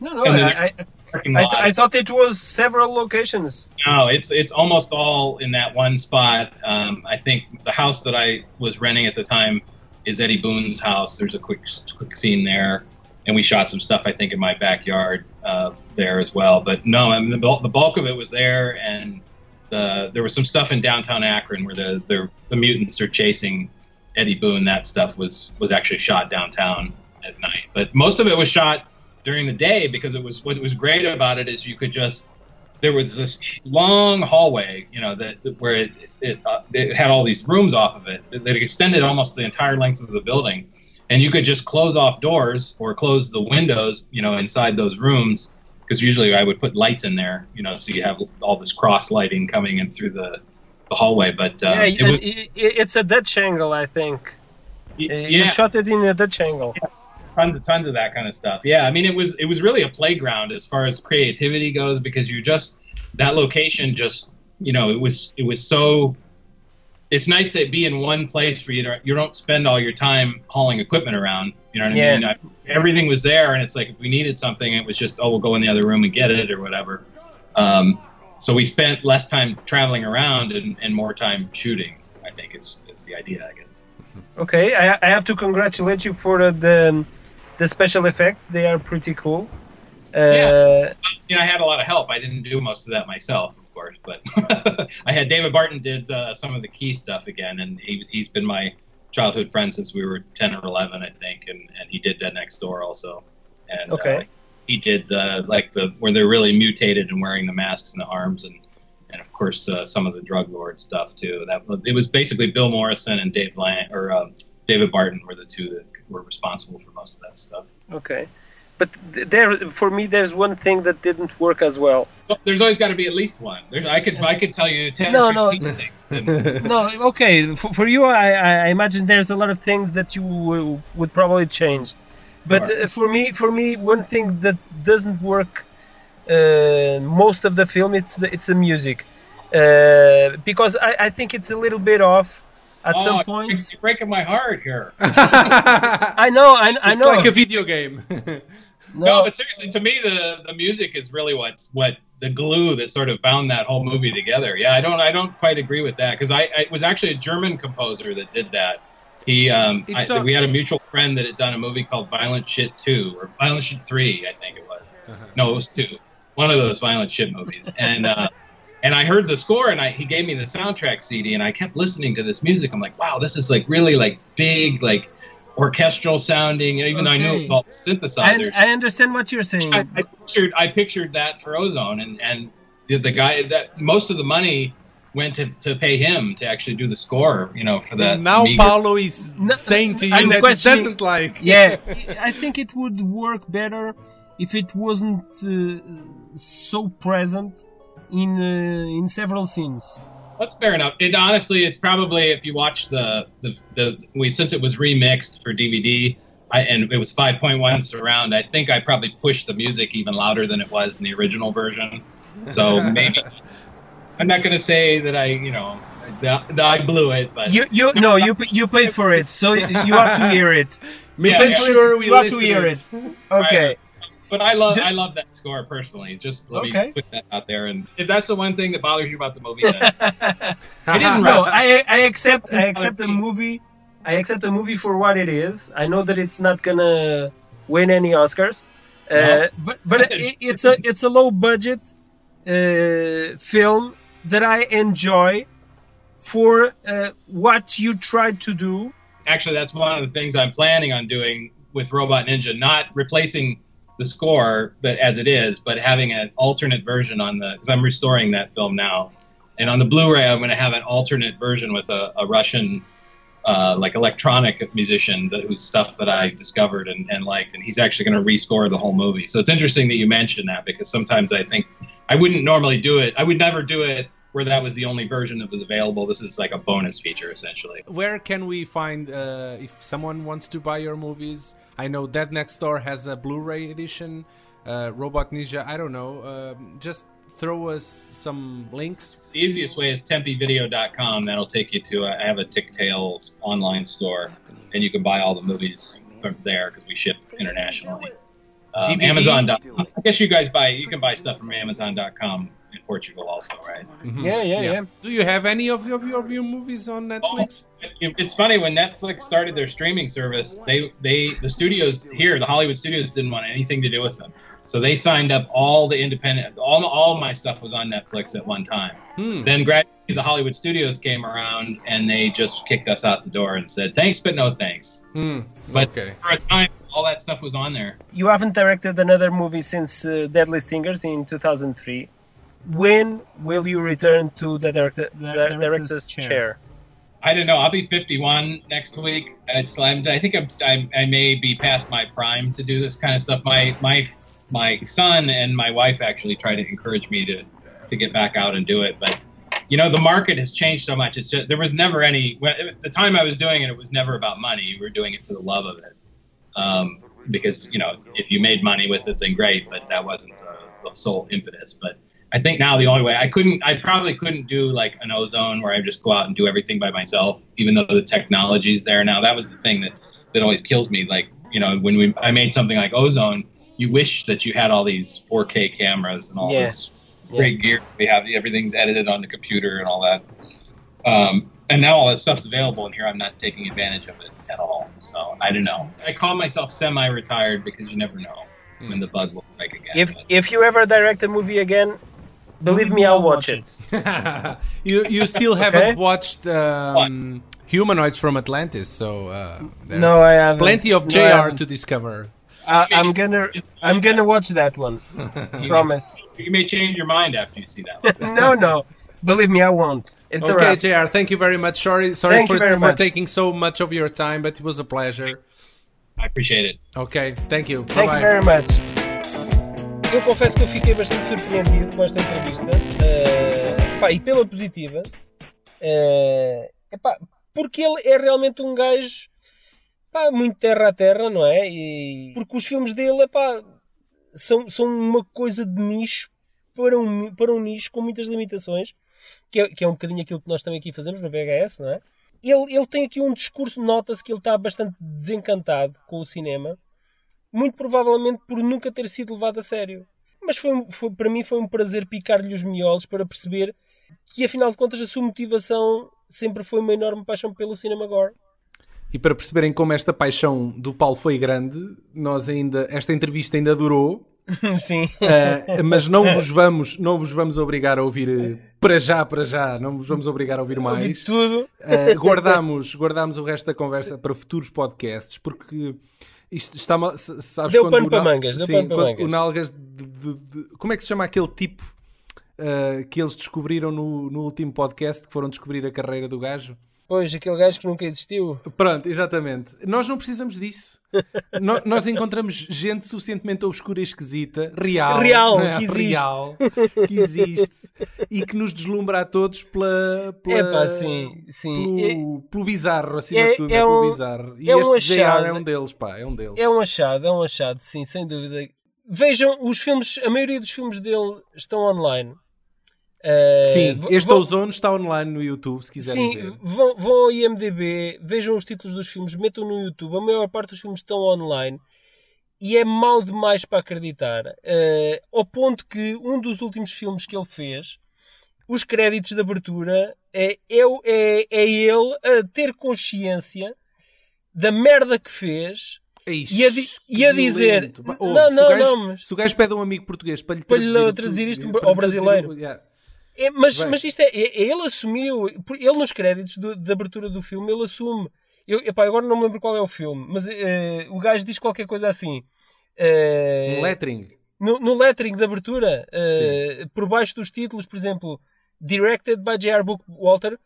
no, no, I, I, Parking I, th- I thought it was several locations. No, it's it's almost all in that one spot. Um, I think the house that I was renting at the time is Eddie Boone's house. There's a quick quick scene there, and we shot some stuff I think in my backyard uh, there as well. But no, I mean, the bulk, the bulk of it was there, and the, there was some stuff in downtown Akron where the, the the mutants are chasing Eddie Boone. That stuff was was actually shot downtown at night, but most of it was shot during the day because it was what was great about it is you could just there was this long hallway, you know, that where it it, uh, it had all these rooms off of it that extended almost the entire length of the building, and you could just close off doors or close the windows, you know, inside those rooms because usually I would put lights in there, you know, so you have all this cross lighting coming in through the the hallway. But uh, yeah, it was it's a Dutch angle, I think. Uh, You shot it in a Dutch angle. Tons of tons of that kind of stuff. Yeah, I mean it was it was really a playground as far as creativity goes because you just that location just you know it was it was so it's nice to be in one place for you don't you don't spend all your time hauling equipment around. You know what Yeah. I mean? I, everything was there, and it's like if we needed something, it was just oh we'll go in the other room and get it or whatever. Um, so we spent less time traveling around and, and more time shooting. I think it's it's the idea, I guess. Okay, I, I have to congratulate you for the, the special effects. They are pretty cool. Uh, Yeah. you know, I had a lot of help. I didn't do most of that myself, of course, but <laughs> I had David Barton did uh, some of the key stuff again, and he, he's been my childhood friend since we were ten or eleven, I think, and, and he did Dead Next Door also, and Okay. uh, he did the like the where they're really mutated and wearing the masks and the arms, and and of course uh, some of the drug lord stuff too. That it was basically Bill Morrison and Dave Lang or um, David Barton were the two that were responsible for most of that stuff. okay, but there for me, there's one thing that didn't work as well. Well, there's always got to be at least one. There's, I could I could tell you ten No, or no. fifteen things. <laughs> No, okay. For, for you, I, I imagine there's a lot of things that you will- would probably change. But Sure. uh, for me, for me, one thing that doesn't work uh, most of the film it's the, it's the music uh, because I, I think it's a little bit off at oh, some point. you're breaking my heart here. <laughs> I know, I, I it's know. like a video game. <laughs> No, but seriously, to me, the the music is really what's what the glue that sort of bound that whole movie together. Yeah, I don't I don't quite agree with that because I, I it was actually a German composer that did that. He um It I, sucks. we had a mutual friend that had done a movie called Violent Shit Two or Violent Shit Three, I think it was. No, it was two. One of those violent shit movies, and. uh and I heard the score, and I, he gave me the soundtrack CD, and I kept listening to this music. I'm like, wow, this is like really like big, like orchestral sounding. You know, even though I knew it was all I, synthesizers. I understand what you're saying. I, I pictured I pictured that for Ozone, and and the, the guy that most of the money went to, to pay him to actually do the score. You know, for that. now meager- Paulo is No, saying to you I'm that he doesn't like. yeah, <laughs> I think it would work better if it wasn't uh, so present in uh, in several scenes. That's fair enough. It honestly, it's probably if you watch the the the we since it was remixed for DVD. I, and it was 5.1 surround. I think I probably pushed the music even louder than it was in the original version. So <laughs> maybe I'm not going to say that I, you know, the, the, I blew it, but You you no you you paid for it, so you have to hear it. <laughs> Make Yeah, yeah. sure we you have to hear it. it. Okay. But I love Do- I love that score personally. Just let Okay. me put that out there. And if that's the one thing that bothers you about the movie, then <laughs> I didn't No. I I accept I accept the movie. I accept the movie for what it is. I know that it's not gonna win any Oscars, uh, but but <laughs> it, it's a it's a low budget uh, film that I enjoy for uh, what you tried to do. Actually, that's one of the things I'm planning on doing with Robot Ninja. Not replacing the score, but as it is, but having an alternate version on the. Because I'm restoring that film now, and on the Blu-ray, I'm going to have an alternate version with a, a Russian. Uh, like electronic musician that, whose stuff that I discovered and, and liked, and he's actually going to rescore the whole movie. So it's interesting that you mentioned that because sometimes I think I wouldn't normally do it. I would never do it where that was the only version that was available. This is like a bonus feature essentially. Where can we find uh, if someone wants to buy your movies? I know Dead Next Door has a Blu-ray edition. Uh, Robot Ninja, I don't know. Um just throw us some links. The easiest way is tempevideo.com. That'll take you to. I have a Tick Tales online store, and you can buy all the movies from there because we ship internationally. Um, DVD? Amazon.com. I guess you guys buy. You can buy stuff from Amazon.com in Portugal also, right? Yeah, yeah, yeah. Do you have any of your, of your, of your movies on Netflix? It- It's funny when Netflix started their streaming service. They they the studios here, the Hollywood studios, didn't want anything to do with them. So they signed up all the independent. All all my stuff was on Netflix at one time. Hmm. Then gradually the Hollywood studios came around and they just kicked us out the door and said thanks but no thanks. Hmm. But Okay. for a time, all that stuff was on there. You haven't directed another movie since uh, Deadly Stingers in 2003. When will you return to the director, the director's chair? I don't know. I'll be 51 next week. It's I'm, I think I'm, I, I may be past my prime to do this kind of stuff. My my my son and my wife actually try to encourage me to to get back out and do it, but you know the market has changed so much. It's just there was never any. Well, at the time I was doing it, it was never about money. We were doing it for the love of it, um, because you know if you made money with it, then great. But that wasn't the, the sole impetus. But I think now the only way I couldn't, I probably couldn't do like an ozone where I just go out and do everything by myself, even though the technology's there now. That was the thing that that always kills me. Like you know, when we I made something like ozone, you wish that you had all these 4K cameras and all Yeah. this great gear. We have everything's edited on the computer and all that. Um, and now all that stuff's available, and here I'm not taking advantage of it at all. So I don't know. I call myself semi-retired because you never know when the bug will strike again. If But- if you ever direct a movie again, believe me, I'll watch it. <laughs> you you still <laughs> haven't Okay. watched um, Humanoids from Atlantis, so uh, there's No, I haven't. plenty of JR haven't. to discover. I, I'm gonna I'm gonna watch that one. <laughs> Promise. you may change your mind after you see that. One. No, no. Believe me, I won't. It's Okay. JR, thank you very much. Sorry, sorry Thank for, you very for much. taking so much of your time, but it was a pleasure. I appreciate it. Okay, thank you. Thank Bye-bye. you very much. Eu confesso que eu fiquei bastante surpreendido com esta entrevista. pá, e pela positiva. eh, epá, porque ele é realmente um gajo muito terra a terra, não é? E, porque os filmes dele epá, são, são uma coisa de nicho para um, para um nicho com muitas limitações, que é, que é um bocadinho aquilo que nós também aqui fazemos no VHS, não é? Ele, ele tem aqui um discurso, nota-se que ele está bastante desencantado com o cinema, muito provavelmente por nunca ter sido levado a sério. Mas foi, foi- para mim foi um prazer picar-lhe os miolos para perceber que, afinal de contas, a sua motivação sempre foi uma enorme paixão pelo cinema gore. E para perceberem como esta paixão do Paulo foi grande, nós ainda esta entrevista ainda durou, <laughs> Sim. Uh, mas não vos vamos não vos vamos obrigar a ouvir para já para já não vos vamos obrigar a ouvir Ouvi mais tudo. Uh, guardamos guardamos o resto da conversa para futuros podcasts porque isto está mal sabes Deu pano o para mangas, deu sim, pano para mangas. o Nalgas de- de- de- como é que se chama aquele tipo uh, que eles descobriram no, no último podcast que foram descobrir a carreira do gajo Pois, aquele gajo que nunca existiu. Pronto, exatamente. Nós não precisamos disso. <laughs> No- nós encontramos gente suficientemente obscura e esquisita, real, Real, é? que existe. real, que existe e que nos deslumbra a todos pela, pela sim, sim. Pelo, pelo bizarro, acima é- de tudo, é é, pelo um- bizarro. E é um achado. é um deles, pá, é um deles. É um achado, é um achado, sim, sem dúvida. Vejam, os filmes, a maioria dos filmes dele estão online. Uh, Sim, este vão- Ozone está online no YouTube, se quiserem Sim, ver. vão, vão ao IMDB, vejam os títulos dos filmes, metam no YouTube. A maior parte dos filmes estão online e é mau demais para acreditar. Eh, ao ponto que um dos últimos filmes que ele fez, os créditos de abertura, é, é, é, é ele a ter consciência da merda que fez Ixi, e a, di- e a dizer: Não, ouve, não, se o gajo- não, mas. Se o gajo pede a um amigo português para lhe Para lhe traduzir, traduzir isto ao traduzir brasileiro. yeah. É, mas, Bem. mas isto é, é- ele assumiu, ele nos créditos do- de abertura do filme, ele assume. Eu, epá, agora não me lembro qual é o filme, mas eh, o gajo diz qualquer coisa assim. Um lettering. no, no lettering de abertura, eh, por baixo dos títulos, por exemplo, Directed by J.R. Walter,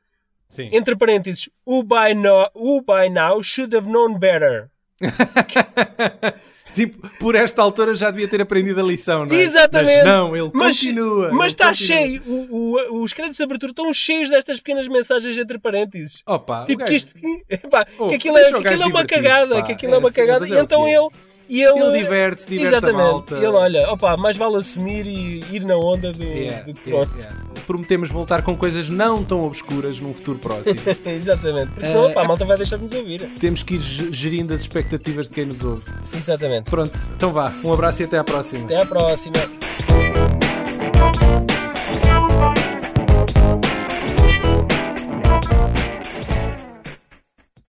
Sim. entre parênteses, who by, no, who by now should have known better. <laughs> Sim, por esta altura já devia ter aprendido a lição, não é? Exatamente. Mas não, ele mas, continua. Mas está continua. cheio. O- o- os créditos de abertura estão cheios destas pequenas mensagens entre parênteses. Opa, Tipo que isto <laughs> epá, Oh, que aquilo é, que aquilo é uma cagada, pá. que aquilo é É, uma sim, cagada. E é então é. ele e ele, Ele diverte-se, diverte a Exatamente. malta. Ele olha, opa, mais vale assumir e ir na onda do, Yeah, do que yeah, yeah. Prometemos voltar com coisas não tão obscuras num futuro próximo. <laughs> Exatamente. Porque senão Eh, opa, a malta vai deixar de nos ouvir. Temos que ir ge- gerindo as expectativas de quem nos ouve. Exatamente. Pronto, então vá. Um abraço e até à próxima. Até à próxima.